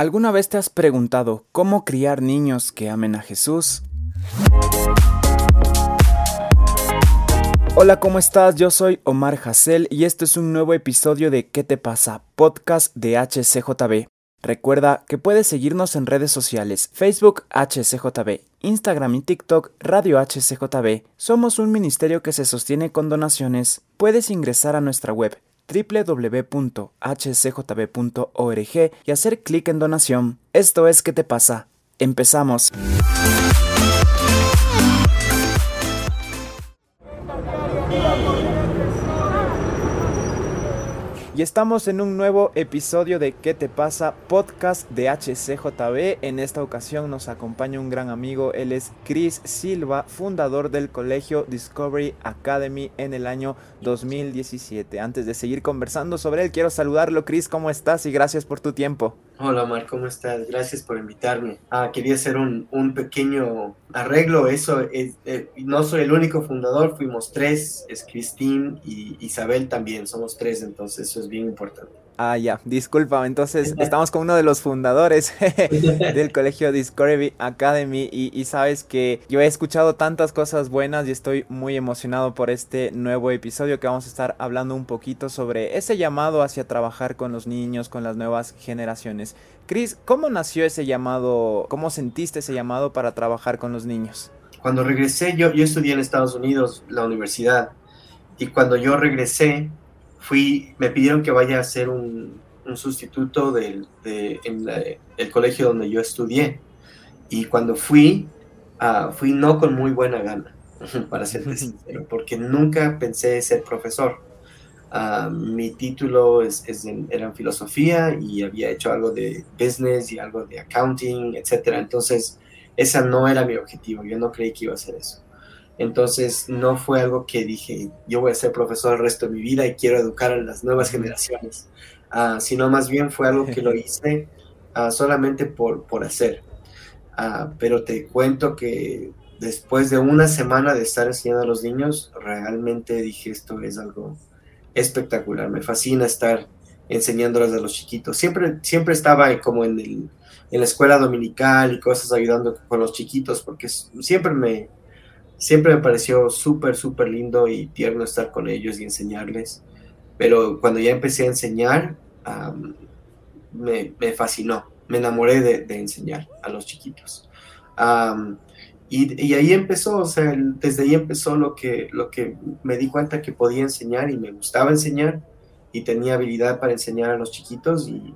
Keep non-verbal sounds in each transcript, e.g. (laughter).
¿Alguna vez te has preguntado cómo criar niños que amen a Jesús? Hola, ¿cómo estás? Yo soy Omar Hassel y este es un nuevo episodio de ¿Qué te pasa? Podcast de HCJB. Recuerda que puedes seguirnos en redes sociales, Facebook HCJB, Instagram y TikTok Radio HCJB. Somos un ministerio que se sostiene con donaciones. Puedes ingresar a nuestra web www.hcjb.org y hacer clic en donación. Esto es ¿Qué te pasa? Empezamos. Y estamos en un nuevo episodio de ¿Qué te pasa? Podcast de HCJB. En esta ocasión nos acompaña un gran amigo, él es Chris Silva, fundador del colegio Discovery Academy en el año 2017. Antes de seguir conversando sobre él, quiero saludarlo. Chris, ¿cómo estás? Y gracias por tu tiempo. Hola Omar, ¿cómo estás? Gracias por invitarme. Ah, quería hacer un, un pequeño arreglo. Eso, es, eh, no soy el único fundador, fuimos tres, es Cristín y Isabel también, somos tres, entonces eso es bien importante. Ah, ya, disculpa, entonces (laughs) estamos con uno de los fundadores (laughs) del colegio Discovery Academy y, y, sabes que yo he escuchado tantas cosas buenas y estoy muy emocionado por este nuevo episodio que vamos a estar hablando un poquito sobre ese llamado hacia trabajar con los niños, con las nuevas generaciones. Chris, ¿cómo nació ese llamado? ¿Cómo sentiste ese llamado para trabajar con los niños? Cuando regresé, yo, yo estudié en Estados Unidos la universidad y cuando yo regresé, fui, me pidieron que vaya a hacer un, un sustituto del, de, en el colegio donde yo estudié. Y cuando fui, uh, fui no con muy buena gana, (laughs) para ser (laughs) sincero, porque nunca pensé ser profesor. Uh, mi título es, es en, era en filosofía y había hecho algo de business y algo de accounting, etc. Entonces, esa no era mi objetivo. Yo no creí que iba a hacer eso. Entonces no fue algo que dije, yo voy a ser profesor el resto de mi vida y quiero educar a las nuevas generaciones, uh, sino más bien fue algo que lo (laughs) hice uh, solamente por, por hacer. Uh, pero te cuento que después de una semana de estar enseñando a los niños, realmente dije, esto es algo espectacular, me fascina estar enseñándoles a los chiquitos. Siempre, siempre estaba como en, el, en la escuela dominical y cosas ayudando con los chiquitos, porque siempre me siempre me pareció súper, súper lindo y tierno estar con ellos y enseñarles. Pero cuando ya empecé a enseñar, um, me, me, fascinó, me enamoré de, de, enseñar a los chiquitos. Um, y, y, ahí empezó, o sea, desde ahí empezó lo que, lo que me di cuenta que podía enseñar y me gustaba enseñar y tenía habilidad para enseñar a los chiquitos y,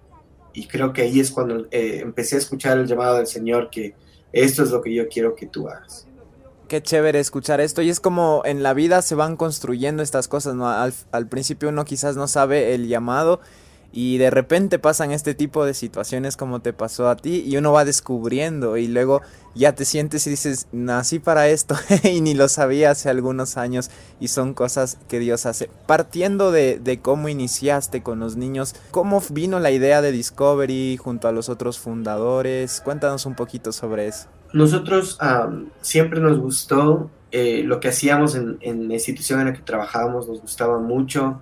y creo que ahí es cuando eh, empecé a escuchar el llamado del Señor que esto es lo que yo quiero que tú hagas. Qué chévere escuchar esto y es como en la vida se van construyendo estas cosas, ¿no? Al, principio uno quizás no sabe el llamado y de repente pasan este tipo de situaciones como te pasó a ti y uno va descubriendo y luego ya te sientes y dices, nací para esto (laughs) y ni lo sabía hace algunos años y son cosas que Dios hace. Partiendo de cómo iniciaste con los niños, ¿cómo vino la idea de Discovery junto a los otros fundadores? Cuéntanos un poquito sobre eso. Nosotros um, siempre nos gustó eh, lo que hacíamos en, en, la institución en la que trabajábamos, nos gustaba mucho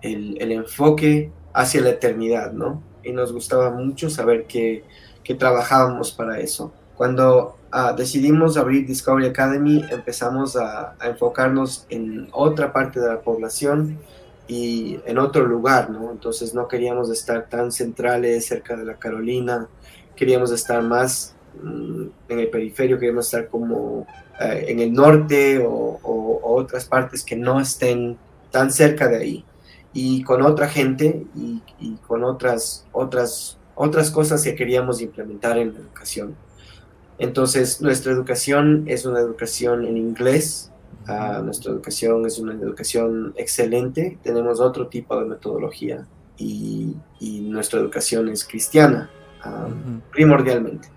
el, el, enfoque hacia la eternidad, ¿no? Y nos gustaba mucho saber que, que trabajábamos para eso. Cuando uh, decidimos abrir Discovery Academy, empezamos a, a, enfocarnos en otra parte de la población y en otro lugar, ¿no? Entonces no queríamos estar tan centrales cerca de la Carolina, queríamos estar más en el periferio, queremos estar como eh, en el norte o, o, o, otras partes que no estén tan cerca de ahí y con otra gente y, y, con otras, otras, otras cosas que queríamos implementar en la educación. Entonces, nuestra educación es una educación en inglés, uh, nuestra educación es una educación excelente, tenemos otro tipo de metodología y, y nuestra educación es cristiana, uh, uh -huh. primordialmente.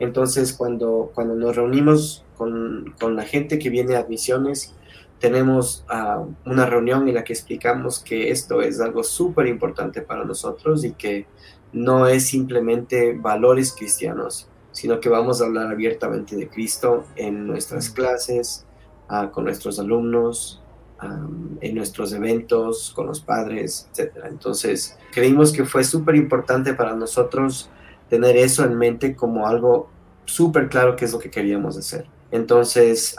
Entonces, cuando, cuando nos reunimos con, con la gente que viene a admisiones, tenemos uh, una reunión en la que explicamos que esto es algo súper importante para nosotros y que no es simplemente valores cristianos, sino que vamos a hablar abiertamente de Cristo en nuestras clases, uh, con nuestros alumnos, um, en nuestros eventos, con los padres, etc. Entonces, creímos que fue súper importante para nosotros tener eso en mente como algo súper claro que es lo que queríamos hacer. Entonces,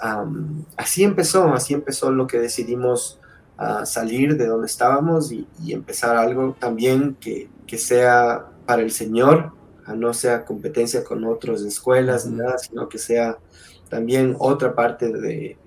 así empezó, así empezó lo que decidimos uh, salir de donde estábamos y, empezar algo también que, que, sea para el Señor, no sea competencia con otras escuelas, ni nada, sino que sea también otra parte de,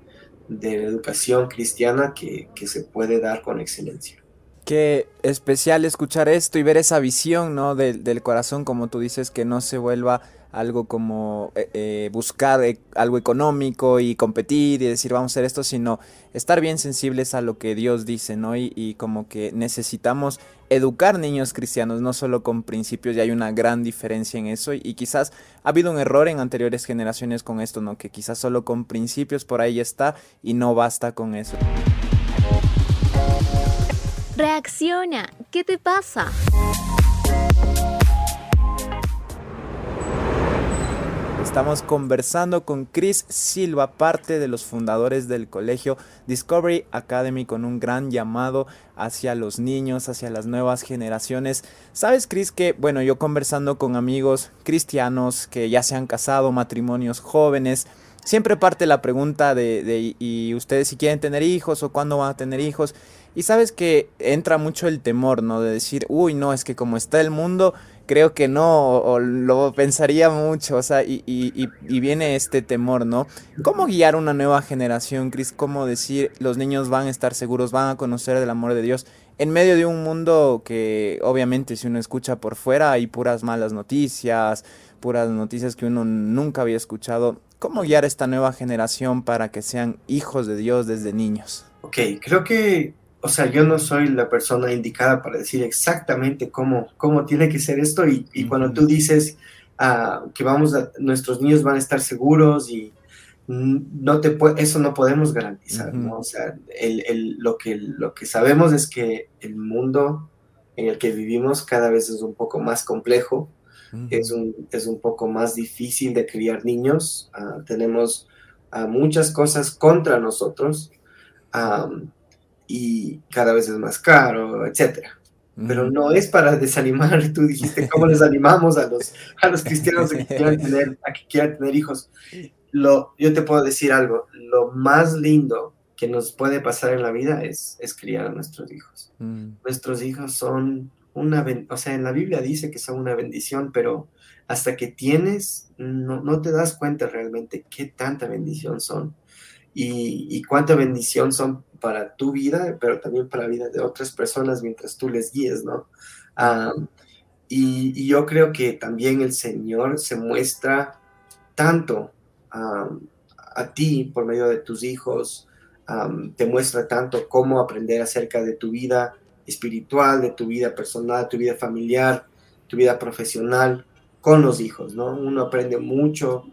de la educación cristiana que, que se puede dar con excelencia. Qué especial escuchar esto y ver esa visión, ¿no? Del, del corazón, como tú dices, que no se vuelva algo como eh, eh, buscar eh, algo económico y competir y decir vamos a hacer esto, sino estar bien sensibles a lo que Dios dice, ¿no? Y, como que necesitamos educar niños cristianos, no solo con principios, y hay una gran diferencia en eso, y, quizás ha habido un error en anteriores generaciones con esto, ¿no? Que quizás solo con principios por ahí está y no basta con eso. Reacciona, ¿qué te pasa? Estamos conversando con Chris Silva, parte de los fundadores del colegio Discovery Academy, con un gran llamado hacia los niños, hacia las nuevas generaciones. Sabes, Chris, que, bueno, yo conversando con amigos cristianos que ya se han casado, matrimonios jóvenes, siempre parte la pregunta de, de ¿y ustedes si quieren tener hijos o cuándo van a tener hijos? Y sabes que entra mucho el temor, ¿no? De decir, uy, no, es que como está el mundo, creo que no, o, lo pensaría mucho, o sea, y, y, y, viene este temor, ¿no? ¿Cómo guiar una nueva generación, Chris? ¿Cómo decir los niños van a estar seguros, van a conocer el amor de Dios en medio de un mundo que obviamente si uno escucha por fuera hay puras malas noticias, puras noticias que uno nunca había escuchado? ¿Cómo guiar a esta nueva generación para que sean hijos de Dios desde niños? Ok, creo que o sea, yo no soy la persona indicada para decir exactamente cómo, cómo tiene que ser esto y, cuando tú dices uh, que vamos a, nuestros niños van a estar seguros y no te eso no podemos garantizar, ¿no? O sea, el, el, lo, que, lo que sabemos es que el mundo en el que vivimos cada vez es un poco más complejo, es, un, es un poco más difícil de criar niños, uh, tenemos uh, muchas cosas contra nosotros. Um, y cada vez es más caro, etcétera. Pero no es para desanimar, (laughs) tú dijiste, ¿cómo les animamos a los, a los cristianos a que quieran tener, a que quieran tener hijos? Lo, yo te puedo decir algo, lo más lindo que nos puede pasar en la vida es, es criar a nuestros hijos. Mm. Nuestros hijos son una, o sea, en la Biblia dice que son una bendición, pero hasta que tienes, no, no te das cuenta realmente qué tanta bendición son y, y cuánta bendición son para tu vida, pero también para la vida de otras personas mientras tú les guíes, ¿no? y, yo creo que también el Señor se muestra tanto a ti por medio de tus hijos, te muestra tanto cómo aprender acerca de tu vida espiritual, de tu vida personal, tu vida familiar, tu vida profesional con los hijos, ¿no? Uno aprende mucho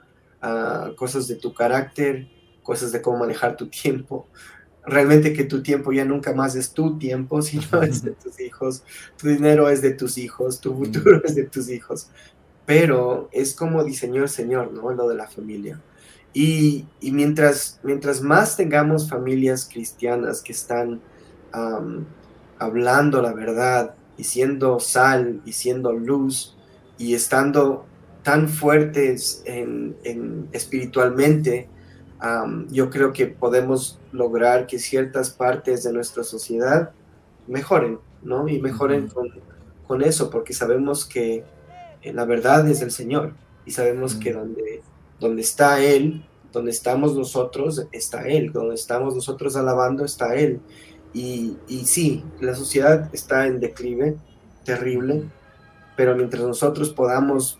cosas de tu carácter, cosas de cómo manejar tu tiempo, realmente que tu tiempo ya nunca más es tu tiempo, (laughs) sino es de tus hijos, tu dinero es de tus hijos, tu futuro (laughs) es de tus hijos, pero es como diseñó el Señor, ¿no? Lo de la familia. Y, mientras, mientras más tengamos familias cristianas que están hablando la verdad y siendo sal y siendo luz y estando tan fuertes en, en espiritualmente, yo creo que podemos lograr que ciertas partes de nuestra sociedad mejoren, ¿no? Y mejoren con, con, eso, porque sabemos que eh, la verdad es el Señor y sabemos que donde, donde está Él, donde estamos nosotros, está Él, donde estamos nosotros alabando, está Él. Y, y sí, la sociedad está en declive terrible, pero mientras nosotros podamos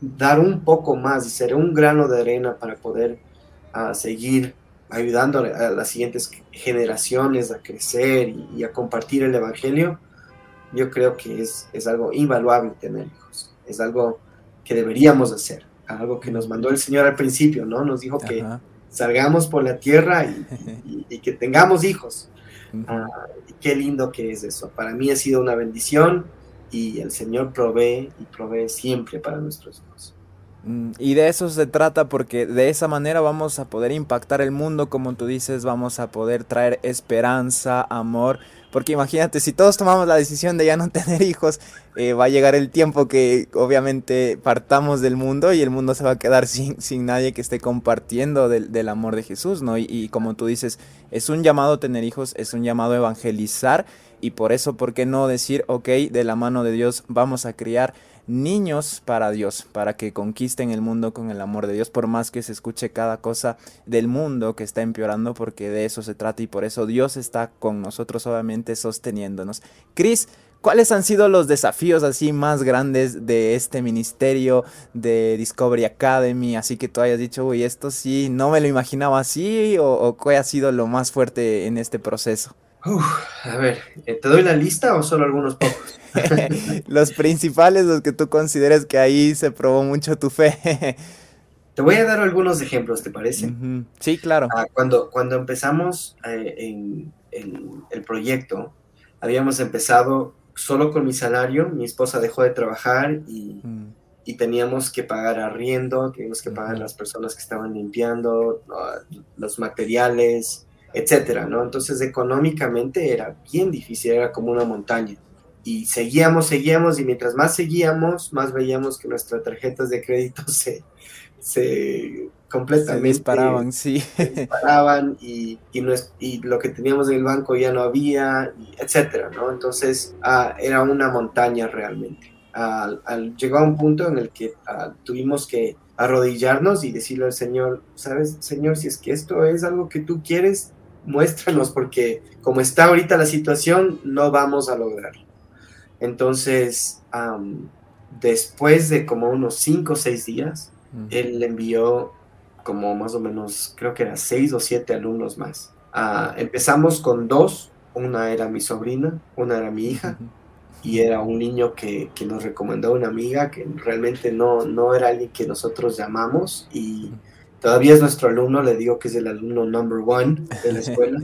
dar un poco más y ser un grano de arena para poder a seguir ayudando a las siguientes generaciones a crecer y, a compartir el Evangelio, yo creo que es, es, algo invaluable tener hijos. Es algo que deberíamos hacer, algo que nos mandó el Señor al principio, ¿no? Nos dijo que salgamos por la tierra y, (laughs) que tengamos hijos. Ah, y qué lindo que es eso. Para mí ha sido una bendición y el Señor provee y provee siempre para nuestros hijos. Mm, y de eso se trata porque de esa manera vamos a poder impactar el mundo, como tú dices, vamos a poder traer esperanza, amor. Porque imagínate, si todos tomamos la decisión de ya no (laughs) tener hijos, eh, va a llegar el tiempo que obviamente partamos del mundo y el mundo se va a quedar (laughs) sin, sin nadie que esté compartiendo del, del amor de Jesús, ¿no? Y, y, como tú dices, es un llamado tener hijos, es un llamado evangelizar y por eso, ¿por qué no decir, ok, de la mano de Dios vamos a criar niños para Dios, para que conquisten el mundo con el amor de Dios, por más que se escuche cada cosa del mundo que está empeorando, porque de eso se trata y por eso Dios está con nosotros, obviamente, sosteniéndonos. Cris, ¿cuáles han sido los desafíos así más grandes de este ministerio de Discovery Academy? Así que tú hayas dicho, uy, esto sí, no me lo imaginaba así, o, o ¿cuál ha sido lo más fuerte en este proceso? Uf, a ver, ¿te doy la lista o solo algunos pocos? (laughs) los principales, los que tú consideres que ahí se probó mucho tu fe. (laughs) Te voy a dar algunos ejemplos, ¿te parece? Uh -huh. Sí, claro. Ah, cuando, cuando empezamos eh, en, en, el proyecto, habíamos empezado solo con mi salario, mi esposa dejó de trabajar y, uh -huh. y teníamos que pagar arriendo, teníamos que pagar uh -huh. las personas que estaban limpiando, los materiales, etcétera, ¿no? Entonces económicamente era bien difícil, era como una montaña. Y seguíamos, seguíamos, y mientras más seguíamos, más veíamos que nuestras tarjetas de crédito (laughs) se, se completamente... Se disparaban, sí. Se disparaban y, y, no es, y, lo que teníamos en el banco ya no había, etcétera, ¿no? Entonces uh, era una montaña realmente. Al, llegó a un punto en el que uh, tuvimos que arrodillarnos y decirle al Señor, ¿sabes, Señor, si es que esto es algo que tú quieres, muéstranos, porque como está ahorita la situación, no vamos a lograrlo. Entonces, um, después de como unos 5 o 6 días, -huh. él envió como más o menos, creo que era 6 o 7 alumnos más. Uh, empezamos con dos, una era mi sobrina, una era mi hija, y era un niño que, que, nos recomendó una amiga que realmente no, no era alguien que nosotros llamamos y todavía es nuestro alumno, le digo que es el alumno number one de la escuela,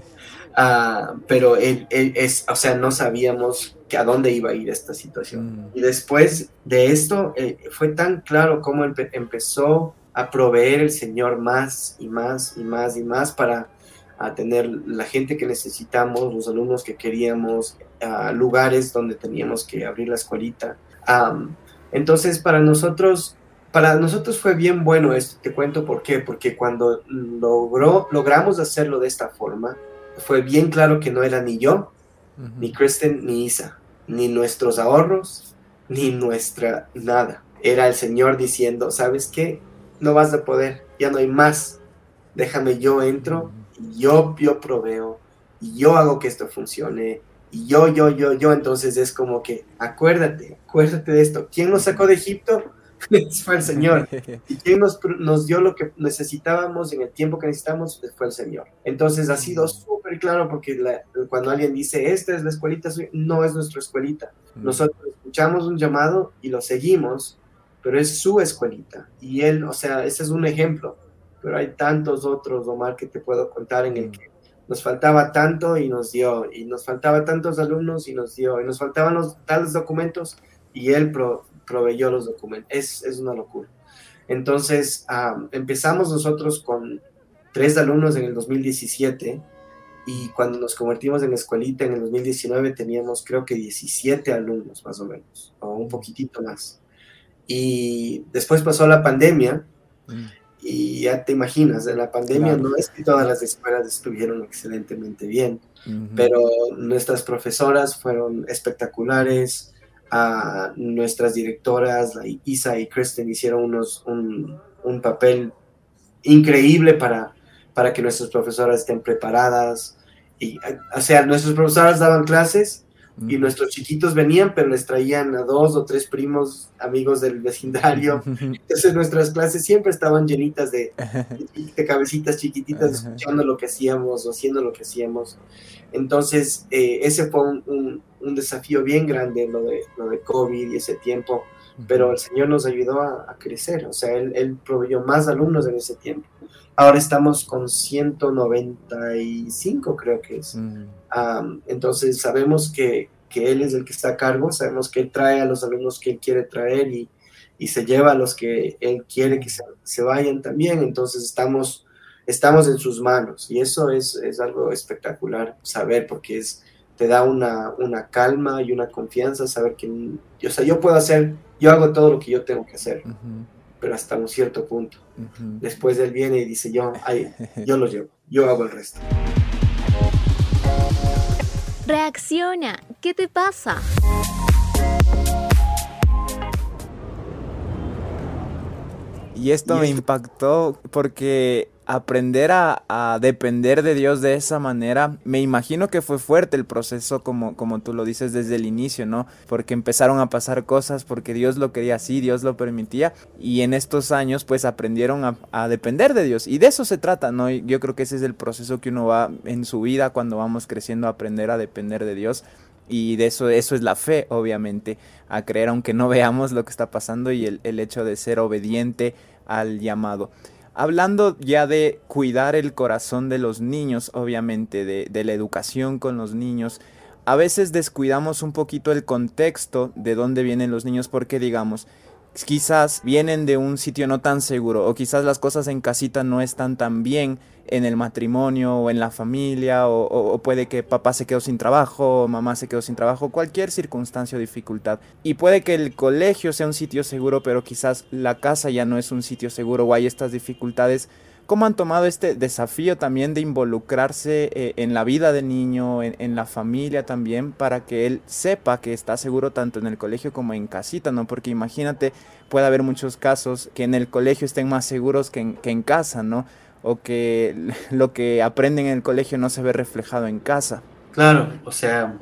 uh, (laughs) pero él, él, es, o sea, no sabíamos que a dónde iba a ir esta situación. Mm. Y después de esto, eh, fue tan claro cómo empe empezó a proveer el Señor más y más y más y más para a tener la gente que necesitamos, los alumnos que queríamos, uh, lugares donde teníamos que abrir la escuelita. Um, entonces, para nosotros para nosotros fue bien bueno esto, te cuento por qué, porque cuando logró, logramos hacerlo de esta forma, fue bien claro que no era ni yo, uh -huh. ni Kristen, ni Isa, ni nuestros ahorros, ni nuestra nada. Era el Señor diciendo, ¿sabes qué? No vas a poder, ya no hay más. Déjame, yo entro, yo, yo proveo, yo hago que esto funcione, y yo, yo, yo, yo. Entonces es como que, acuérdate, acuérdate de esto. ¿Quién nos sacó de Egipto? Fue el Señor. (laughs) Y quien nos, nos, dio lo que necesitábamos en el tiempo que necesitamos fue el Señor. Entonces ha sido súper claro porque la, cuando alguien dice, esta es la escuelita, no es nuestra escuelita. Nosotros escuchamos un llamado y lo seguimos, pero es su escuelita. Y él, o sea, ese es un ejemplo, pero hay tantos otros, Omar, que te puedo contar en el que nos faltaba tanto y nos dio, y nos faltaba tantos alumnos y nos dio, y nos faltaban los tales documentos y él pro, proveyó los documentos. Es, es una locura. Entonces, um, empezamos nosotros con tres alumnos en el 2017 y cuando nos convertimos en escuelita en el 2019 teníamos creo que 17 alumnos más o menos, o un poquitito más. Y después pasó la pandemia mm. y ya te imaginas, en la pandemia claro. no es que todas las escuelas estuvieron excelentemente bien, pero nuestras profesoras fueron espectaculares, a nuestras directoras, la Isa y Kristen, hicieron unos, un, un, papel increíble para, para que nuestras profesoras estén preparadas. Y, o sea, nuestras profesoras daban clases y nuestros chiquitos venían, pero les traían a dos o tres primos amigos del vecindario. (laughs) Entonces nuestras clases siempre estaban llenitas de, de cabecitas chiquititas escuchando lo que hacíamos o haciendo lo que hacíamos. Entonces eh, ese fue un, un, un, desafío bien grande, lo de, lo de COVID y ese tiempo, pero el Señor nos ayudó a, a crecer, o sea, él, él, proveyó más alumnos en ese tiempo. Ahora estamos con 195, creo que es. Mm. Um, entonces sabemos que, que, Él es el que está a cargo, sabemos que Él trae a los alumnos que Él quiere traer y, y se lleva a los que Él quiere que se, vayan también. Entonces estamos, estamos en sus manos y eso es, es algo espectacular saber porque es, te da una, una calma y una confianza saber que, o sea, yo puedo hacer, yo hago todo lo que yo tengo que hacer, pero hasta un cierto punto. Después Él viene y dice, yo, ay, (laughs) yo lo llevo, yo hago el resto. Reacciona, ¿qué te pasa? Y esto me impactó porque aprender a, depender de Dios de esa manera, me imagino que fue fuerte el proceso como, como tú lo dices desde el inicio, ¿no? Porque empezaron a pasar cosas porque Dios lo quería así, Dios lo permitía y en estos años pues aprendieron a, depender de Dios y de eso se trata, ¿no? yo creo que ese es el proceso que uno va en su vida cuando vamos creciendo a aprender a depender de Dios y de eso, eso es la fe, obviamente, a creer aunque no veamos lo que está pasando y el hecho de ser obediente al llamado. Hablando ya de cuidar el corazón de los niños, obviamente, de, de la educación con los niños, a veces descuidamos un poquito el contexto de dónde vienen los niños porque digamos, quizás vienen de un sitio no tan seguro o quizás las cosas en casita no están tan bien en el matrimonio o en la familia o, puede que papá se quedó sin trabajo o mamá se quedó sin trabajo, cualquier circunstancia o dificultad. Y puede que el colegio sea un sitio seguro, pero quizás la casa ya no es un sitio seguro o hay estas dificultades ¿Cómo han tomado este desafío también de involucrarse eh, en la vida del niño, en, la familia también, para que él sepa que está seguro tanto en el colegio como en casita, ¿no? Porque imagínate, puede haber muchos casos que en el colegio estén más seguros que en, que en casa, ¿no? O que (laughs) lo que aprenden en el colegio no se ve reflejado en casa. Claro, o sea,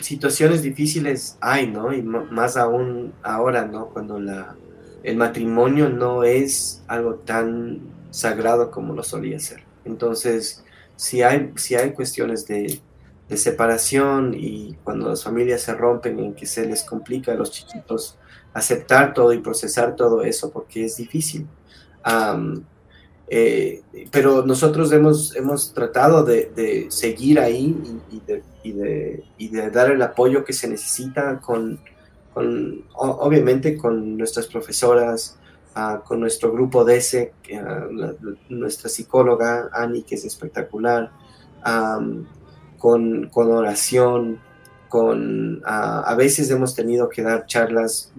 situaciones difíciles hay, ¿no? Y más aún ahora, ¿no? Cuando la el matrimonio no es algo tan sagrado como lo solía ser. Entonces, si hay, si hay cuestiones de, separación y cuando las familias se rompen en que se les complica a los chiquitos aceptar todo y procesar todo eso porque es difícil. Eh, pero nosotros hemos, hemos tratado de, seguir ahí y, de, y, de, dar el apoyo que se necesita con, obviamente con nuestras profesoras, ah, con nuestro grupo de ese, ah, nuestra psicóloga Ani, que es espectacular, con, con, oración, con, ah, a veces hemos tenido que dar charlas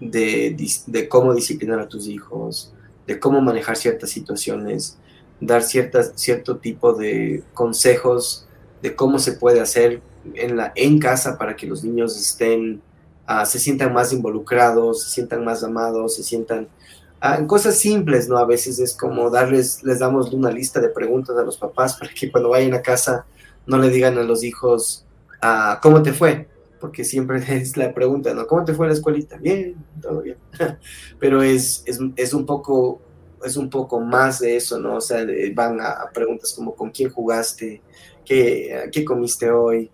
de, de, cómo disciplinar a tus hijos, de cómo manejar ciertas situaciones, dar ciertas, cierto tipo de consejos de cómo se puede hacer en, la, en casa para que los niños estén, uh, se sientan más involucrados, se sientan más amados, se sientan uh, cosas simples, ¿no? A veces es como darles, les damos una lista de preguntas a los papás para que cuando vayan a casa no le digan a los hijos, uh, ¿cómo te fue? Porque siempre (laughs) es la pregunta, ¿no? ¿Cómo te fue en la escuelita? Bien, todo bien. (laughs) Pero es, es, es un poco es un poco más de eso, ¿no? O sea, van a, a preguntas como ¿con quién jugaste? ¿Qué, ¿Qué, comiste hoy?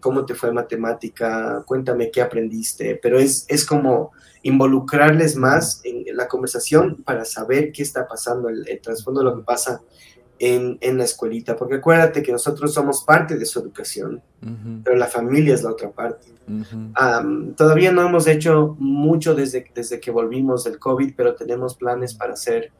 Cómo te fue matemática, cuéntame qué aprendiste, pero es, es como involucrarles más en la conversación para saber qué está pasando, el, trasfondo de lo que pasa en, en, la escuelita, porque acuérdate que nosotros somos parte de su educación, pero la familia es la otra parte. todavía no hemos hecho mucho desde, desde que volvimos del COVID, pero tenemos planes para hacer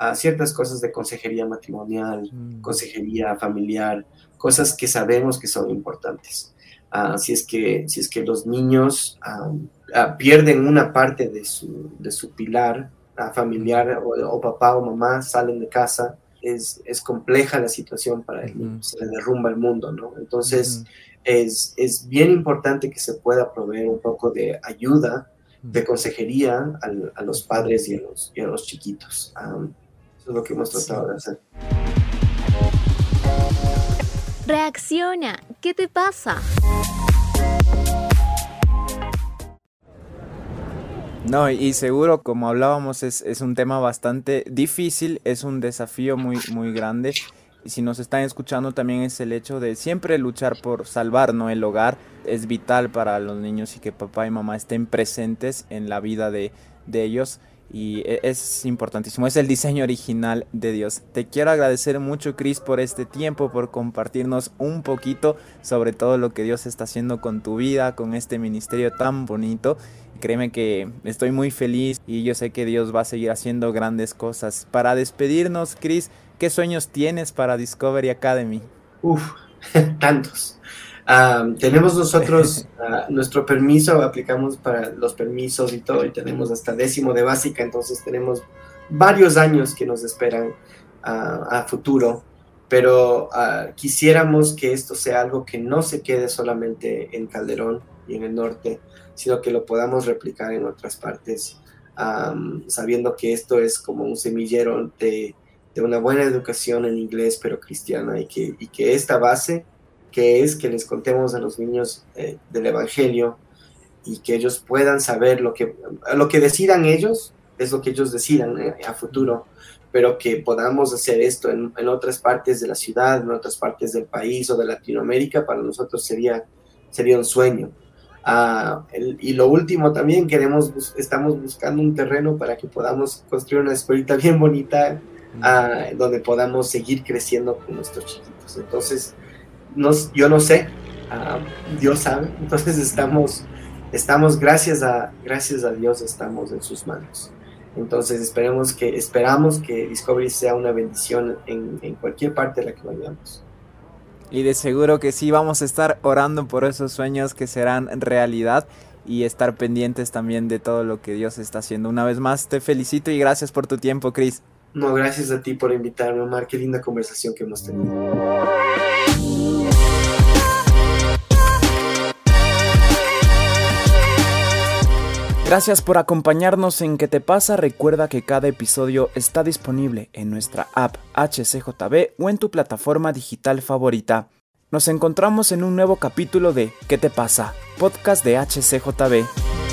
uh, ciertas cosas de consejería matrimonial, mm. consejería familiar, cosas que sabemos que son importantes. Ah, si, es que, si es que los niños ah, ah, pierden una parte de su, de su pilar familiar o, papá o mamá salen de casa, es, es compleja la situación para el niño, se le derrumba el mundo, ¿no? Entonces, es, es, bien importante que se pueda proveer un poco de ayuda, de consejería a, los padres y a los, y a los chiquitos. Eso es lo que hemos tratado de hacer. Reacciona, ¿qué te pasa? No, y seguro, como hablábamos, es, es, un tema bastante difícil, es un desafío muy, muy grande. Y si nos están escuchando también es el hecho de siempre luchar por salvar ¿no? el hogar. Es vital para los niños y que papá y mamá estén presentes en la vida de, de ellos y e, es importantísimo, es el diseño original de Dios. Te quiero agradecer mucho, Chris, por este tiempo, por compartirnos un poquito sobre todo lo que Dios está haciendo con tu vida, con este ministerio tan bonito. Créeme que estoy muy feliz y yo sé que Dios va a seguir haciendo grandes cosas. Para despedirnos, Chris, ¿qué sueños tienes para Discovery Academy? Uf, (laughs) tantos. Tenemos nosotros uh, (laughs) nuestro permiso, aplicamos para los permisos y todo, y tenemos hasta décimo de básica, entonces tenemos varios años que nos esperan uh, a futuro, pero uh, quisiéramos que esto sea algo que no se quede solamente en Calderón y en el norte, sino que lo podamos replicar en otras partes, sabiendo que esto es como un semillero de, de, una buena educación en inglés, pero cristiana, y que, y que esta base, que es que les contemos a los niños eh, del Evangelio y que ellos puedan saber lo que, lo que decidan ellos, es lo que ellos decidan eh, a futuro, pero que podamos hacer esto en, en, otras partes de la ciudad, en otras partes del país o de Latinoamérica, para nosotros sería, sería un sueño. Uh, el, y lo último también, queremos, estamos buscando un terreno para que podamos construir una escuelita bien bonita uh, donde podamos seguir creciendo con nuestros chiquitos. Entonces, nos, yo no sé, uh, Dios sabe, entonces estamos, estamos gracias, a, gracias a Dios, estamos en sus manos. Entonces esperemos que, esperamos que Discovery sea una bendición en, en cualquier parte de la que vayamos. Y de seguro que sí vamos a estar orando por esos sueños que serán realidad y estar pendientes también de todo lo que Dios está haciendo. Una vez más te felicito y gracias por tu tiempo, Chris. No, gracias a ti por invitarme, Omar. Qué linda conversación que hemos tenido. Gracias por acompañarnos en ¿Qué te pasa? Recuerda que cada episodio está disponible en nuestra app HCJB o en tu plataforma digital favorita. Nos encontramos en un nuevo capítulo de ¿Qué te pasa? Podcast de HCJB.